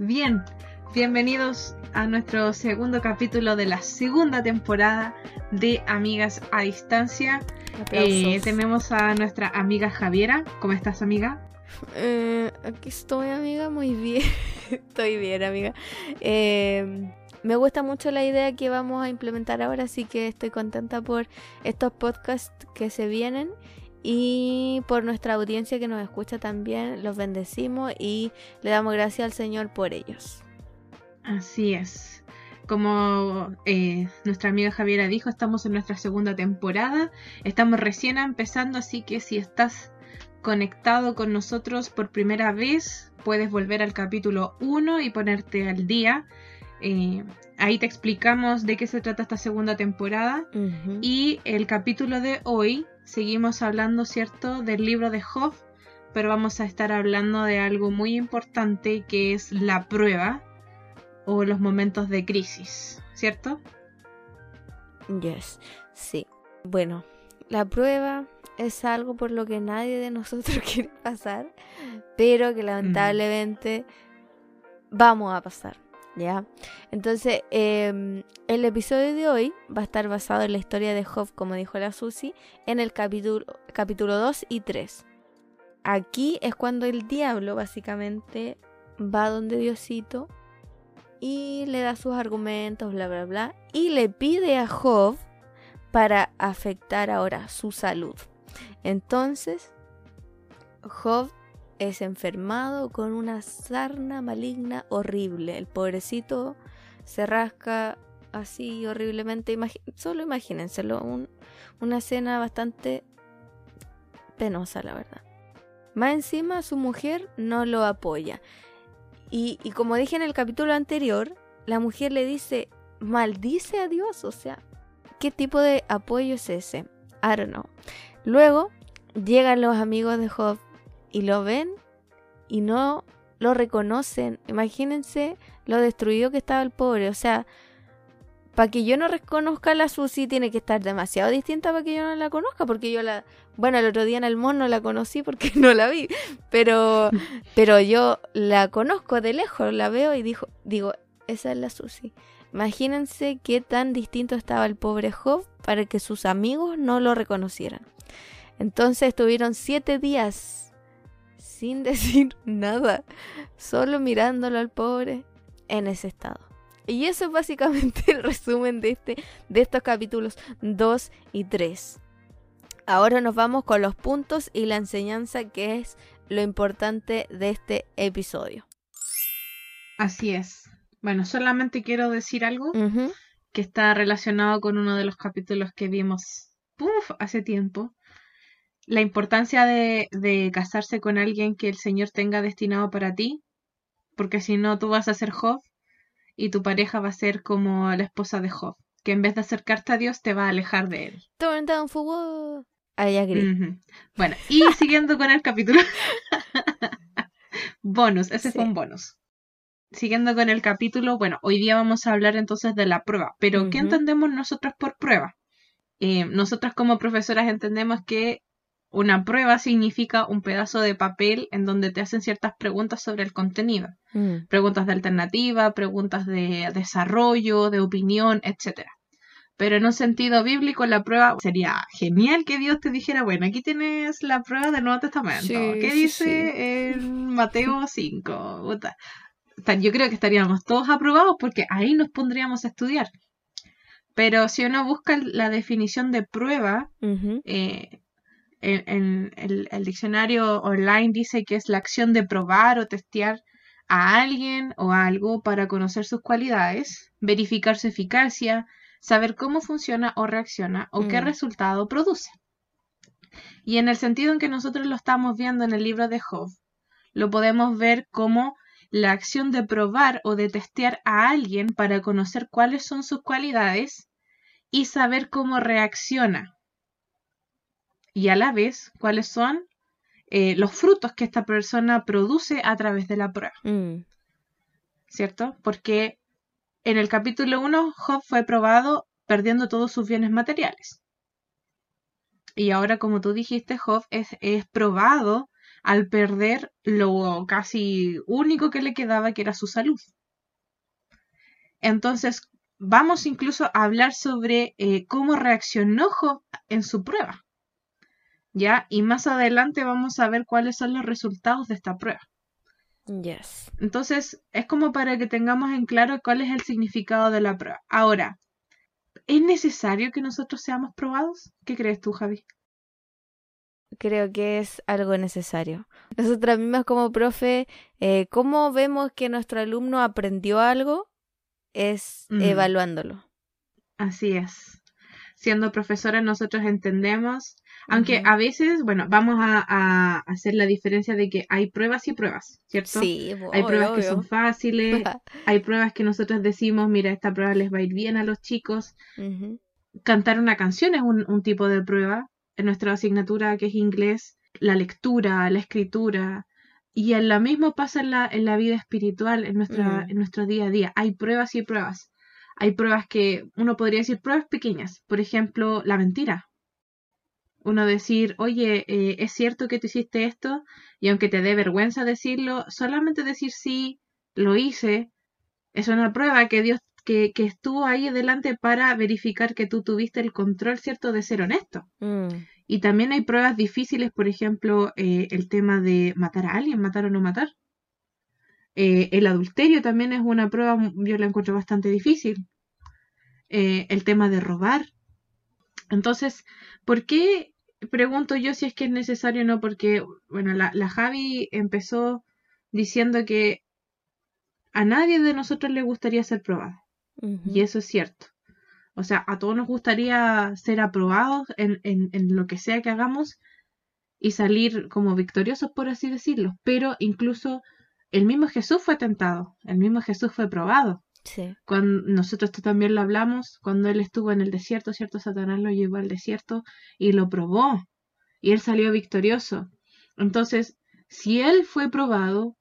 Bien, bienvenidos a nuestro segundo capítulo de la segunda temporada de Amigas a Distancia. Eh, tenemos a nuestra amiga Javiera. ¿Cómo estás, amiga? Eh, aquí estoy, amiga, muy bien. estoy bien, amiga. Eh, me gusta mucho la idea que vamos a implementar ahora, así que estoy contenta por estos podcasts que se vienen y por nuestra audiencia que nos escucha también. Los bendecimos y le damos gracias al Señor por ellos. Así es. Como eh, nuestra amiga Javiera dijo, estamos en nuestra segunda temporada. Estamos recién empezando, así que si estás conectado con nosotros por primera vez, puedes volver al capítulo 1 y ponerte al día. Eh, ahí te explicamos de qué se trata esta segunda temporada. Y el capítulo de hoy seguimos hablando, ¿cierto?, del libro de Job, pero vamos a estar hablando de algo muy importante que es la prueba o los momentos de crisis, ¿cierto? Yes, sí. Bueno, la prueba es algo por lo que nadie de nosotros quiere pasar, pero que lamentablemente vamos a pasar. Entonces, em, el episodio de hoy va a estar basado en la historia de Job, como dijo la Susi, en el capítulo, capítulo 2 y 3. Aquí es cuando el diablo básicamente va donde Diosito y le da sus argumentos, bla, bla, bla, y le pide a Job para afectar ahora su salud. Entonces, Job es enfermado con una sarna maligna horrible. El pobrecito se rasca así horriblemente. solo imagínenselo, una escena bastante penosa, la verdad. Más encima, su mujer no lo apoya. Y, y como dije en el capítulo anterior, la mujer le dice, maldice a Dios. O sea, ¿qué tipo de apoyo es ese? I don't know. Luego llegan los amigos de Job y lo ven y no lo reconocen. Imagínense lo destruido que estaba el pobre. O sea, para que yo no reconozca a la Susi tiene que estar demasiado distinta para que yo no la conozca. Porque yo la. Bueno, el otro día en el mono la conocí porque no la vi. Pero, pero yo la conozco de lejos, la veo y dijo, digo, esa es la Susi. Imagínense qué tan distinto estaba el pobre Job para que sus amigos no lo reconocieran. Entonces estuvieron siete días sin decir nada, solo mirándolo al pobre en ese estado. Y eso es básicamente el resumen de, este, de estos capítulos 2 y 3. Ahora nos vamos con los puntos y la enseñanza que es lo importante de este episodio. Así es. Bueno, solamente quiero decir algo que está relacionado con uno de los capítulos que vimos hace tiempo, la importancia de, casarse con alguien que el Señor tenga destinado para ti, porque si no tú vas a ser Job y tu pareja va a ser como la esposa de Job, que en vez de acercarte a Dios te va a alejar de él. Turn down for what? I Bueno, y siguiendo con el capítulo. bonus, ese fue un bonus. Siguiendo con el capítulo, bueno, hoy día vamos a hablar entonces de la prueba, pero ¿qué entendemos nosotros por prueba? Eh, nosotras como profesoras entendemos que una prueba significa un pedazo de papel en donde te hacen ciertas preguntas sobre el contenido. Mm. Preguntas de alternativa, preguntas de desarrollo, de opinión, etc. Pero en un sentido bíblico, la prueba sería genial que Dios te dijera, bueno, aquí tienes la prueba del Nuevo Testamento. ¿Qué dice en Mateo 5? Yo creo que estaríamos todos aprobados porque ahí nos pondríamos a estudiar. Pero si uno busca la definición de prueba, en, el, diccionario online dice que es la acción de probar o testear a alguien o algo para conocer sus cualidades, verificar su eficacia, saber cómo funciona o reacciona o qué mm. resultado produce. Y en el sentido en que nosotros lo estamos viendo en el libro de Job, lo podemos ver como la acción de probar o de testear a alguien para conocer cuáles son sus cualidades y saber cómo reacciona y a la vez cuáles son eh, los frutos que esta persona produce a través de la prueba. Mm. ¿Cierto? Porque en el capítulo 1 Job fue probado perdiendo todos sus bienes materiales. Y ahora, como tú dijiste, Job es, es probado al perder lo casi único que le quedaba, que era su salud. Entonces, vamos incluso a hablar sobre eh, cómo reaccionó Job en su prueba. ¿Ya? Y más adelante vamos a ver cuáles son los resultados de esta prueba. Yes. Entonces, es como para que tengamos en claro cuál es el significado de la prueba. Ahora, ¿es necesario que nosotros seamos probados? ¿Qué crees tú, Javi? Creo que es algo necesario. Nosotras mismas como profe, eh, ¿cómo vemos que nuestro alumno aprendió algo? Es Mm. evaluándolo. Así es. Siendo profesora, nosotros entendemos, aunque a veces, bueno, vamos a, a hacer la diferencia de que hay pruebas y pruebas, ¿cierto? Sí, bo- Hay obvio, pruebas que son obvio. fáciles, hay pruebas que nosotros decimos, mira, esta prueba les va a ir bien a los chicos. Cantar una canción es un, un tipo de prueba. En nuestra asignatura que es inglés, la lectura, la escritura. Y en lo mismo pasa en la, en la vida espiritual, en, nuestra, en nuestro día a día. Hay pruebas y pruebas. Hay pruebas que uno podría decir pruebas pequeñas. Por ejemplo, la mentira. Uno decir, oye, eh, es cierto que tú hiciste esto, y aunque te dé vergüenza decirlo, solamente decir sí, lo hice, es una prueba que Dios, que, que estuvo ahí adelante para verificar que tú tuviste el control, ¿cierto?, de ser honesto. Mm, Y también hay pruebas difíciles, por ejemplo, eh, el tema de matar a alguien, matar o no matar. Eh, el adulterio también es una prueba, yo la encuentro bastante difícil. Eh, el tema de robar. Entonces, ¿por qué pregunto yo si es que es necesario o no? Porque, bueno, la, la Javi empezó diciendo que a nadie de nosotros le gustaría ser probado. ujú. Y eso es cierto. O sea, a todos nos gustaría ser aprobados en, en, en lo que sea que hagamos y salir como victoriosos, por así decirlo. Pero incluso el mismo Jesús fue tentado, el mismo Jesús fue probado. Sí. Cuando nosotros esto también lo hablamos, cuando él estuvo en el desierto, cierto, Satanás lo llevó al desierto y lo probó. Y él salió victorioso. Entonces, si él fue probado,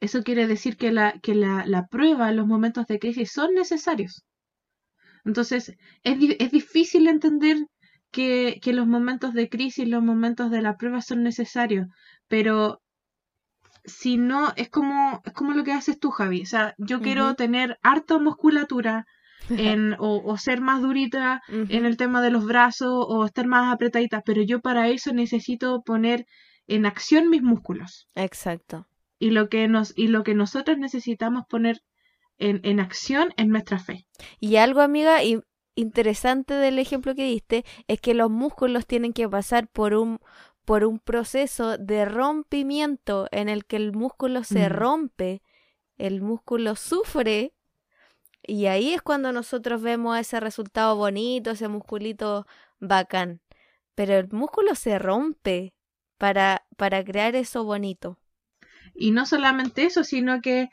eso quiere decir que la, que la, la prueba, los momentos de crisis son necesarios. Entonces, es, es difícil entender que, que los momentos de crisis, los momentos de la prueba son necesarios, pero si no, es como, es como lo que haces tú, Javi. O sea, yo quiero tener harta musculatura en, o, o ser más durita en el tema de los brazos o estar más apretadita, pero yo para eso necesito poner en acción mis músculos. Exacto. Y lo que nos, y lo que nosotros necesitamos poner en, en acción es nuestra fe. Y algo, amiga, interesante del ejemplo que diste es que los músculos tienen que pasar por un por un proceso de rompimiento en el que el músculo se rompe, el músculo sufre y ahí es cuando nosotros vemos ese resultado bonito, ese musculito bacán. Pero el músculo se rompe para para crear eso bonito. Y no solamente eso, sino que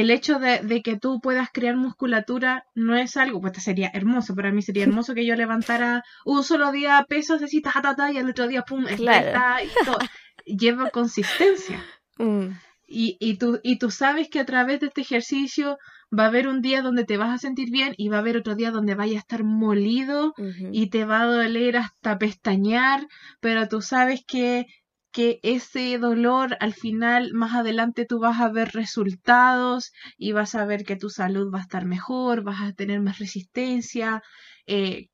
el hecho de, de que tú puedas crear musculatura no es algo, pues sería hermoso, para mí sería hermoso que yo levantara un solo día pesos así, ta, ta, ta, y el otro día, pum, Claro. esbelta, y todo. Lleva consistencia. Mm, Y, y, tú, y tú sabes que a través de este ejercicio va a haber un día donde te vas a sentir bien y va a haber otro día donde vaya a estar molido y te va a doler hasta pestañear, pero tú sabes que, que ese dolor al final, más adelante tú vas a ver resultados y vas a ver que tu salud va a estar mejor, vas a tener más resistencia. eh,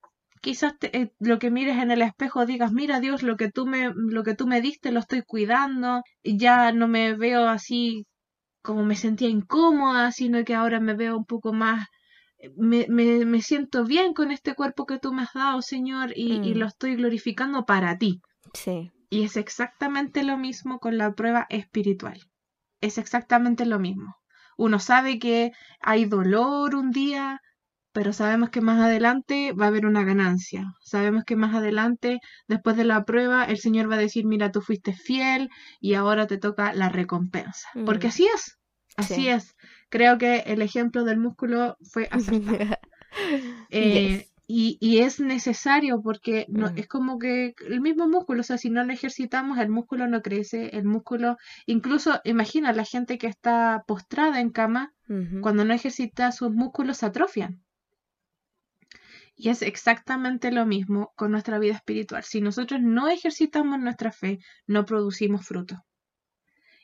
quizás te- eh, lo que mires en el espejo digas, mira Dios, lo que tú me, lo que tú me diste lo estoy cuidando, ya no me veo así como me sentía incómoda, sino que ahora me veo un poco más me, me, me siento bien con este cuerpo que tú me has dado, Señor, y, y Mm. lo estoy glorificando para ti. Sí. Y es exactamente lo mismo con la prueba espiritual. Es exactamente lo mismo. Uno sabe que hay dolor un día, pero sabemos que más adelante va a haber una ganancia. Sabemos que más adelante, después de la prueba, el Señor va a decir, mira, tú fuiste fiel y ahora te toca la recompensa. Mm. Porque así es. Así Sí. es. Creo que el ejemplo del músculo fue acertado. Eh, Yes. Y, y es necesario porque no, es como que el mismo músculo, o sea, si no lo ejercitamos, el músculo no crece, el músculo, incluso imagina la gente que está postrada en cama, cuando no ejercita sus músculos se atrofian. Y es exactamente lo mismo con nuestra vida espiritual. Si nosotros no ejercitamos nuestra fe, no producimos fruto.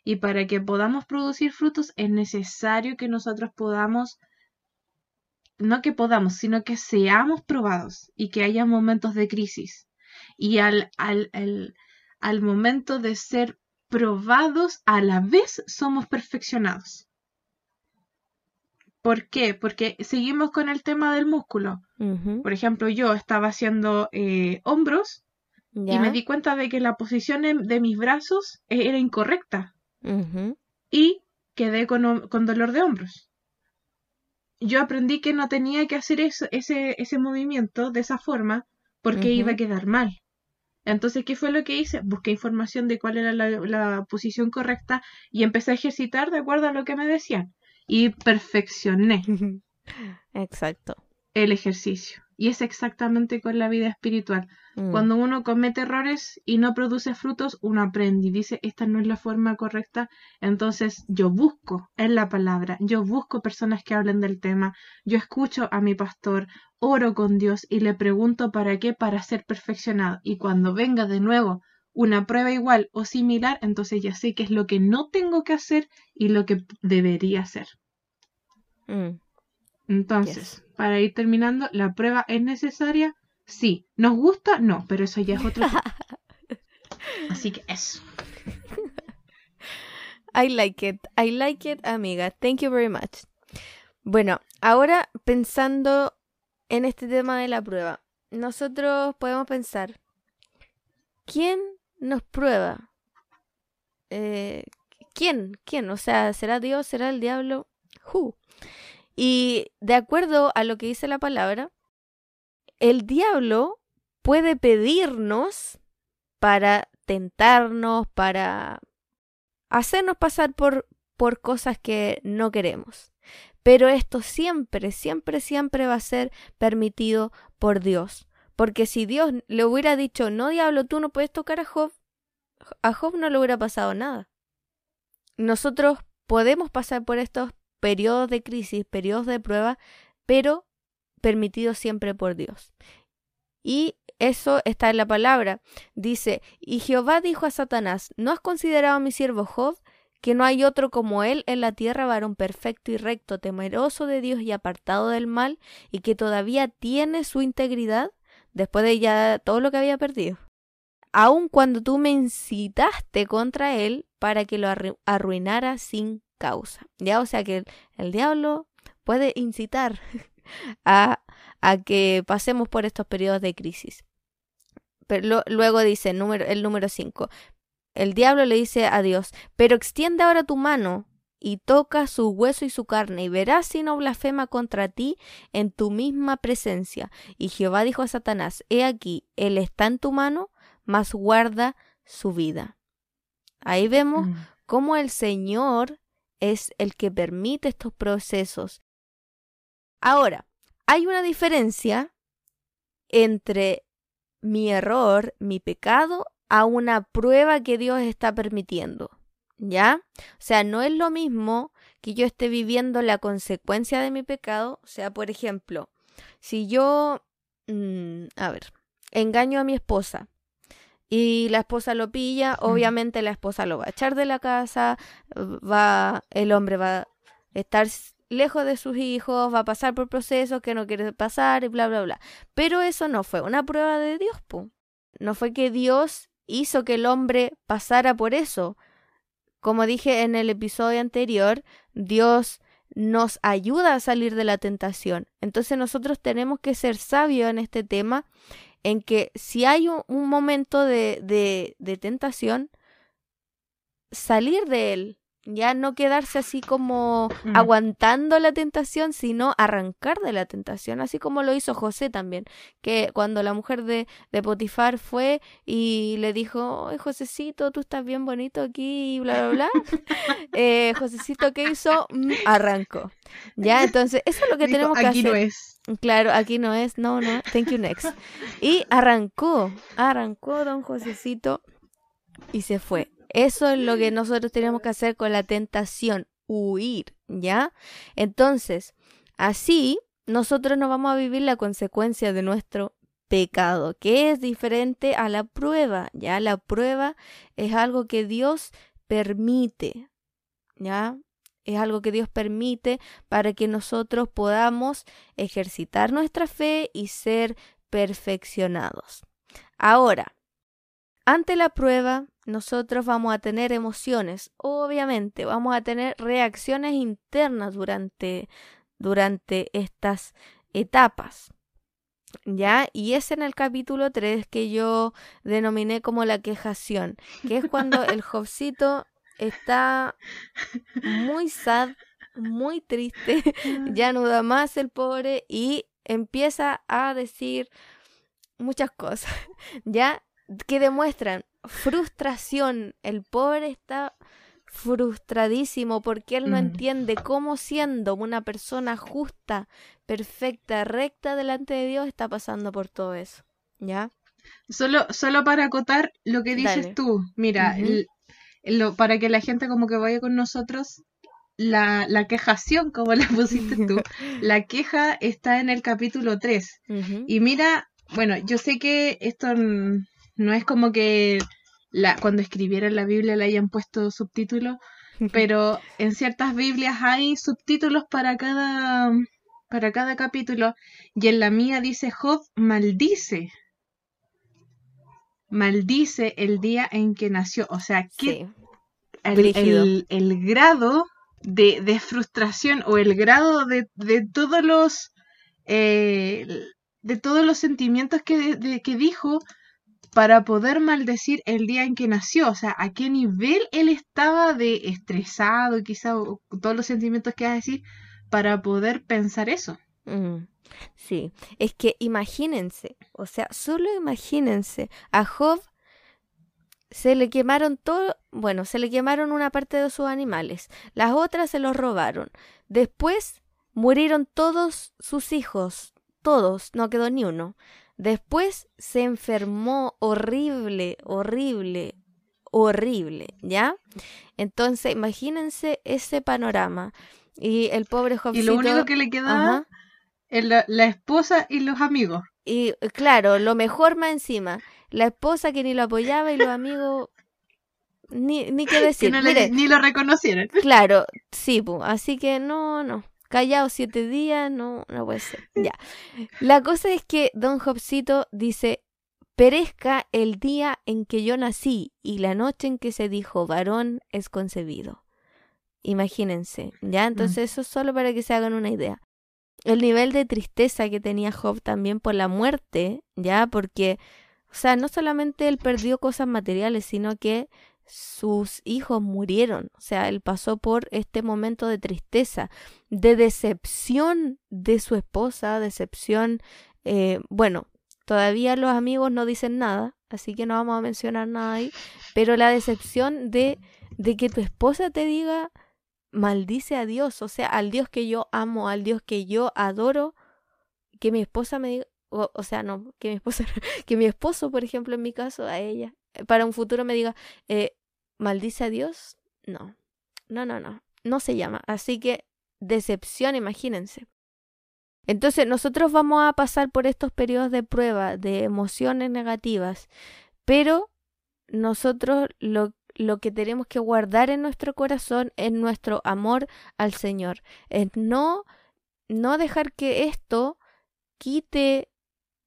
Y para que podamos producir frutos es necesario que nosotros podamos, no que podamos, sino que seamos probados y que haya momentos de crisis. Y al, al, al momento de ser probados, a la vez somos perfeccionados. ¿Por qué? Porque seguimos con el tema del músculo. Por ejemplo, yo estaba haciendo eh, hombros y me di cuenta de que la posición de mis brazos e-, era incorrecta. Y quedé con, dolor de hombros. Yo aprendí que no tenía que hacer ese, ese movimiento de esa forma porque iba a quedar mal. Entonces, ¿qué fue lo que hice? Busqué información de cuál era la, posición correcta y empecé a ejercitar de acuerdo a lo que me decían. Y perfeccioné. Exacto. El ejercicio. Y es exactamente con la vida espiritual. Mm. Cuando uno comete errores y no produce frutos, uno aprende y dice, esta no es la forma correcta. Entonces yo busco en la palabra, yo busco personas que hablen del tema, yo escucho a mi pastor, oro con Dios y le pregunto para qué, para ser perfeccionado. Y cuando venga de nuevo una prueba igual o similar, entonces ya sé qué es lo que no tengo que hacer y lo que debería hacer. Mm. Entonces, para ir terminando, ¿la prueba es necesaria? Sí. ¿Nos gusta? No, pero eso ya es otro. Así que eso. I like it. I like it, amiga. Thank you very much. Bueno, ahora pensando en este tema de la prueba, nosotros podemos pensar, ¿quién nos prueba? Eh, ¿Quién? ¿Quién? O sea, ¿será Dios? ¿Será el diablo? Who? Y de acuerdo a lo que dice la palabra, el diablo puede pedirnos para tentarnos, para hacernos pasar por, por cosas que no queremos. Pero esto siempre, siempre, siempre va a ser permitido por Dios. Porque si Dios le hubiera dicho, no diablo, tú no puedes tocar a Job, a Job no le hubiera pasado nada. Nosotros podemos pasar por estos periodos de crisis, periodos de prueba, pero permitidos siempre por Dios. Y eso está en la palabra. Dice, y Jehová dijo a Satanás, ¿no has considerado a mi siervo Job? que no hay otro como él en la tierra, varón perfecto y recto, temeroso de Dios y apartado del mal, y que todavía tiene su integridad después de ya todo lo que había perdido. Aun cuando tú me incitaste contra él para que lo arruinara sin causa. Ya, o sea que el, diablo puede incitar a, a, que pasemos por estos periodos de crisis. Pero luego dice el número, el número 5. El diablo le dice a Dios, pero extiende ahora tu mano y toca su hueso y su carne, y verás si no blasfema contra ti en tu misma presencia. Y Jehová dijo a Satanás, He aquí, él está en tu mano, mas guarda su vida. Ahí vemos mm. cómo el Señor es el que permite estos procesos. Ahora, hay una diferencia entre mi error, mi pecado, a una prueba que Dios está permitiendo. ¿Ya? O sea, no es lo mismo que yo esté viviendo la consecuencia de mi pecado. O sea, por ejemplo, si yo, mm, a ver, engaño a mi esposa y la esposa lo pilla, obviamente la esposa lo va a echar de la casa, va, el hombre va a estar lejos de sus hijos, va a pasar por procesos que no quiere pasar y bla, bla, bla. Pero eso no fue una prueba de Dios, po. No fue que Dios hizo que el hombre pasara por eso. Como dije en el episodio anterior, Dios nos ayuda a salir de la tentación. Entonces nosotros tenemos que ser sabios en este tema en que si hay un, momento de, de, de tentación, salir de él, ya no quedarse así como mm. aguantando la tentación, sino arrancar de la tentación, así como lo hizo José también, que cuando la mujer de, de Potifar fue y le dijo, Ay, Josecito, tú estás bien bonito aquí, y bla, bla, bla, eh, Josecito, ¿qué hizo? Mm, arrancó. Ya, entonces, eso es lo que tenemos que aquí hacer. no es. Claro, aquí no es, no, no, thank you next. Y arrancó, arrancó don Josecito y se fue. Eso es lo que nosotros tenemos que hacer con la tentación, huir, ¿ya? Entonces, así nosotros no vamos a vivir la consecuencia de nuestro pecado, que es diferente a la prueba, ¿ya? La prueba es algo que Dios permite, ¿ya? Es algo que Dios permite para que nosotros podamos ejercitar nuestra fe y ser perfeccionados. Ahora, ante la prueba, nosotros vamos a tener emociones, obviamente, vamos a tener reacciones internas durante, durante estas etapas. ¿Ya? Y es en el capítulo 3 que yo denominé como la quejación, que es cuando el Jobcito está muy sad, muy triste, ya no da más el pobre y empieza a decir muchas cosas, ¿ya? Que demuestran frustración. El pobre está frustradísimo porque él no mm. entiende cómo siendo una persona justa, perfecta, recta delante de Dios está pasando por todo eso. ¿Ya? Solo, solo para acotar lo que dices tú, mira, lo, para que la gente como que vaya con nosotros, la, la quejación, como la pusiste tú, la queja está en el capítulo 3. Y mira, bueno, yo sé que esto no es como que la, cuando escribieran la Biblia le hayan puesto subtítulos, pero en ciertas Biblias hay subtítulos para cada, para cada capítulo y en la mía dice Job maldice. Maldice el día en que nació. O sea, que el, el, grado de, de, frustración o el grado de, de todos los eh, de todos los sentimientos que, que dijo para poder maldecir el día en que nació, o sea, a qué nivel él estaba de estresado, quizá todos los sentimientos que vas a decir, para poder pensar eso. Sí, es que imagínense, o sea, solo imagínense, a Job se le quemaron todo, bueno, se le quemaron una parte de sus animales, las otras se los robaron, después murieron todos sus hijos, todos, no quedó ni uno. Después se enfermó horrible, horrible, horrible, ¿ya? Entonces, imagínense ese panorama. Y el pobre Jobcito... Y lo único que le quedaba la, esposa y los amigos. Y claro, lo mejor más encima. La esposa que ni lo apoyaba y los amigos... Ni, ni qué decir. ni lo reconocieron. Claro, sí, así que no, no callado siete días, no, no puede ser. Ya. La cosa es que Don Jobcito dice, perezca el día en que yo nací y la noche en que se dijo varón es concebido. Imagínense, ¿ya? Mm. Entonces eso es solo para que se hagan una idea. El nivel de tristeza que tenía Job también por la muerte, ¿ya? Porque, o sea, no solamente él perdió cosas materiales, sino que sus hijos murieron. O sea, él pasó por este momento de tristeza, de decepción de su esposa, decepción, eh, bueno, todavía los amigos no dicen nada, así que no vamos a mencionar nada ahí, pero la decepción de, de que tu esposa te diga, maldice a Dios, o sea, al Dios que yo amo, al Dios que yo adoro, que mi esposa me diga, o, sea, no, que mi esposa, que mi esposo, por ejemplo, en mi caso, a ella, para un futuro me diga, eh, maldice a Dios, no, no, no, no, no se llama. Así que decepción, imagínense. Entonces nosotros vamos a pasar por estos periodos de prueba, de emociones negativas, pero nosotros lo, lo que tenemos que guardar en nuestro corazón es nuestro amor al Señor. Es no, no dejar que esto quite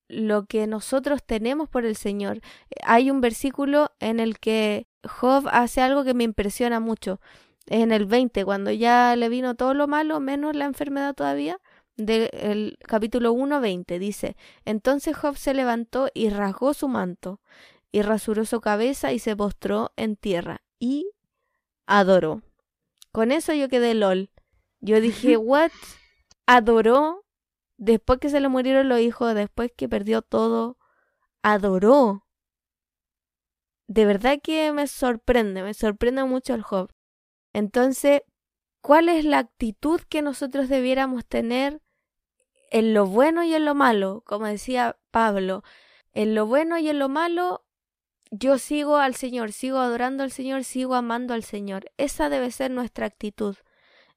lo que nosotros tenemos por el Señor. Hay un versículo en el que Job hace algo que me impresiona mucho. En el 20, cuando ya le vino todo lo malo, menos la enfermedad todavía, del capítulo 1, 20, dice, entonces Job se levantó y rasgó su manto, y rasuró su cabeza y se postró en tierra, y adoró. Con eso yo quedé lol. Yo dije, ¿what? Adoró después que se le murieron los hijos, después que perdió todo, adoró. De verdad que me sorprende, me sorprende mucho el Job. Entonces, ¿cuál es la actitud que nosotros debiéramos tener en lo bueno y en lo malo? Como decía Pablo, en lo bueno y en lo malo, yo sigo al Señor, sigo adorando al Señor, sigo amando al Señor. Esa debe ser nuestra actitud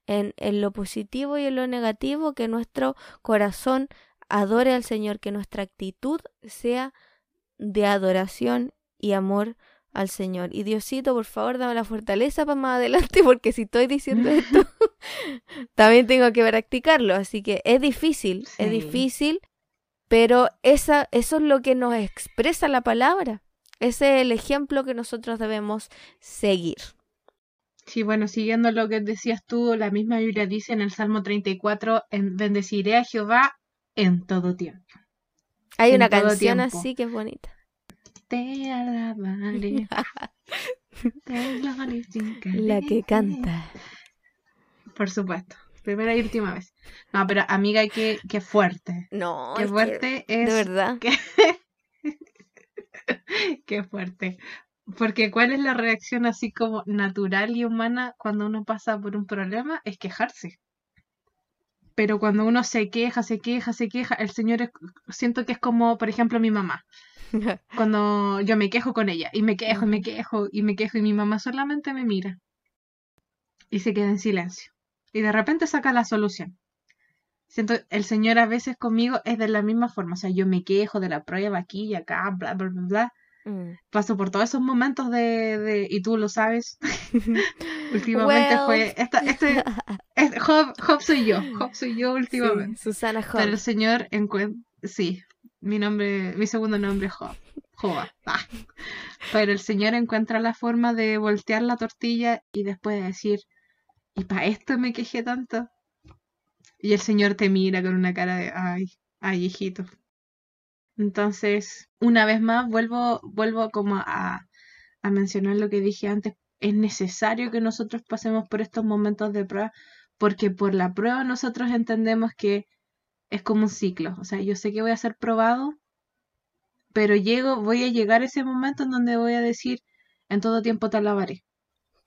en, en lo positivo y en lo negativo, que nuestro corazón adore al Señor, que nuestra actitud sea de adoración y amor al Señor. Y Diosito, por favor, dame la fortaleza para más adelante, porque si estoy diciendo esto, también tengo que practicarlo. Así que es difícil, es difícil, pero esa, eso es lo que nos expresa la palabra. Ese es el ejemplo que nosotros debemos seguir. Sí, bueno, siguiendo lo que decías tú, la misma Biblia dice en el Salmo 34, en, bendeciré a Jehová en todo tiempo. Hay una canción así que es bonita. Te alabaré. la que canta. Por supuesto. Primera y última vez. No, pero amiga, qué, qué fuerte. No, qué fuerte es. De verdad. qué fuerte. Porque cuál es la reacción así como natural y humana cuando uno pasa por un problema es quejarse. Pero cuando uno se queja, se queja, se queja, el Señor siento que es como, por ejemplo, mi mamá. cuando yo me quejo con ella y me quejo y me quejo y me quejo y mi mamá solamente me mira y se queda en silencio. Y de repente saca la solución. Siento, el Señor a veces conmigo es de la misma forma. O sea, yo me quejo de la prueba aquí y acá, bla, bla, bla, bla Mm. Paso por todos esos momentos de, de y tú lo sabes. últimamente fue esta, este, este Job, soy yo, Job soy yo últimamente. Susana Job. Pero el Señor encuentra, sí, mi nombre, mi segundo nombre es. Job. Ah. Pero el Señor encuentra la forma de voltear la tortilla y después decir, ¿y para esto me quejé tanto? Y el Señor te mira con una cara de, ay, ay, hijito, entonces, una vez más, vuelvo, vuelvo como a, a mencionar lo que dije antes. Es necesario que nosotros pasemos por estos momentos de prueba, porque por la prueba nosotros entendemos que es como un ciclo. O sea, yo sé que voy a ser probado, pero llego, voy a llegar a ese momento en donde voy a decir, en todo tiempo te alabaré.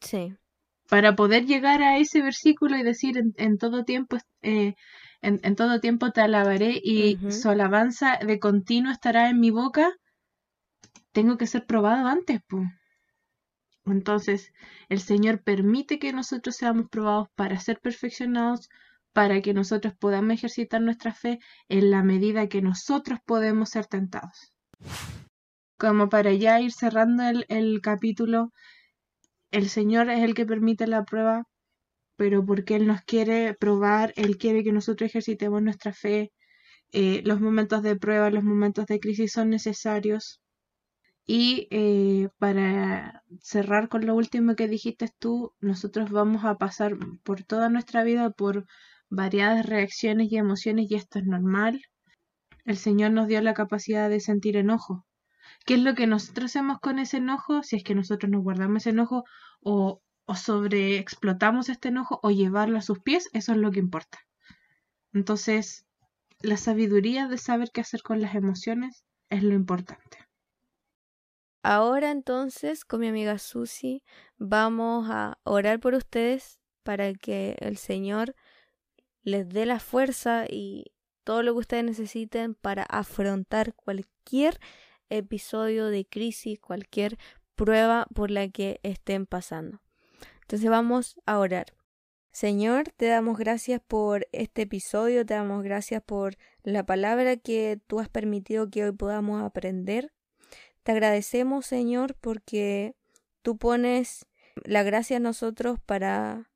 Sí. Para poder llegar a ese versículo y decir en, en todo tiempo eh, en, todo tiempo te alabaré y su alabanza de continuo estará en mi boca, tengo que ser probado antes, pues. Entonces, el Señor permite que nosotros seamos probados para ser perfeccionados, para que nosotros podamos ejercitar nuestra fe en la medida que nosotros podemos ser tentados. Como para ya ir cerrando el, capítulo, el Señor es el que permite la prueba pero porque Él nos quiere probar, Él quiere que nosotros ejercitemos nuestra fe. Eh, los momentos de prueba, los momentos de crisis son necesarios. Y eh, para cerrar con lo último que dijiste tú, nosotros vamos a pasar por toda nuestra vida por variadas reacciones y emociones y esto es normal. El Señor nos dio la capacidad de sentir enojo. ¿Qué es lo que nosotros hacemos con ese enojo? Si es que nosotros nos guardamos ese enojo o o sobreexplotamos este enojo o llevarlo a sus pies, eso es lo que importa. Entonces, la sabiduría de saber qué hacer con las emociones es lo importante. Ahora entonces, con mi amiga Susi, vamos a orar por ustedes para que el Señor les dé la fuerza y todo lo que ustedes necesiten para afrontar cualquier episodio de crisis, cualquier prueba por la que estén pasando. Entonces vamos a orar. Señor, te damos gracias por este episodio, te damos gracias por la palabra que tú has permitido que hoy podamos aprender. Te agradecemos, Señor, porque tú pones la gracia a nosotros para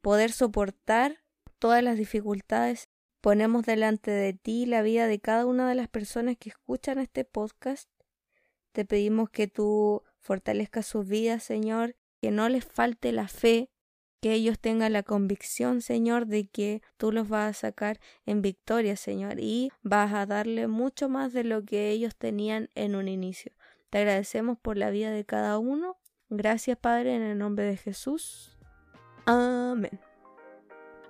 poder soportar todas las dificultades. Ponemos delante de ti la vida de cada una de las personas que escuchan este podcast. Te pedimos que tú fortalezcas sus vidas, Señor, que no les falte la fe, que ellos tengan la convicción, Señor, de que tú los vas a sacar en victoria, Señor, y vas a darle mucho más de lo que ellos tenían en un inicio. Te agradecemos por la vida de cada uno. Gracias, Padre, en el nombre de Jesús. Amén.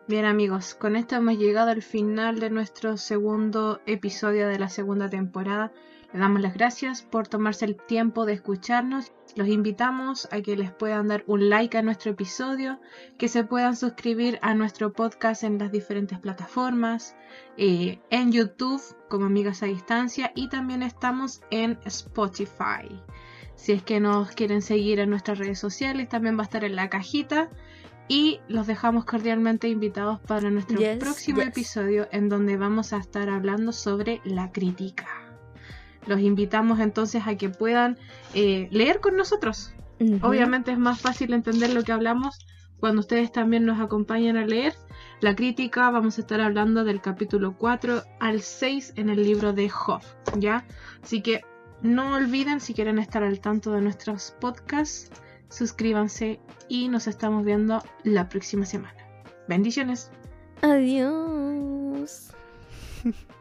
Bien amigos, con esto hemos llegado al final de nuestro segundo episodio de la segunda temporada. Le damos las gracias por tomarse el tiempo de escucharnos. Los invitamos a que les puedan dar un like a nuestro episodio, que se puedan suscribir a nuestro podcast en las diferentes plataformas, eh, en YouTube como Amigas a Distancia y también estamos en Spotify. Si es que nos quieren seguir en nuestras redes sociales, también va a estar en la cajita. Y los dejamos cordialmente invitados para nuestro próximo episodio en donde vamos a estar hablando sobre la crítica. Los invitamos entonces a que puedan eh, leer con nosotros. Obviamente es más fácil entender lo que hablamos cuando ustedes también nos acompañan a leer. La crítica vamos a estar hablando del capítulo 4 al 6 en el libro de Job, ¿ya? Así que no olviden si quieren estar al tanto de nuestros podcasts, suscríbanse y nos estamos viendo la próxima semana. Bendiciones. Adiós.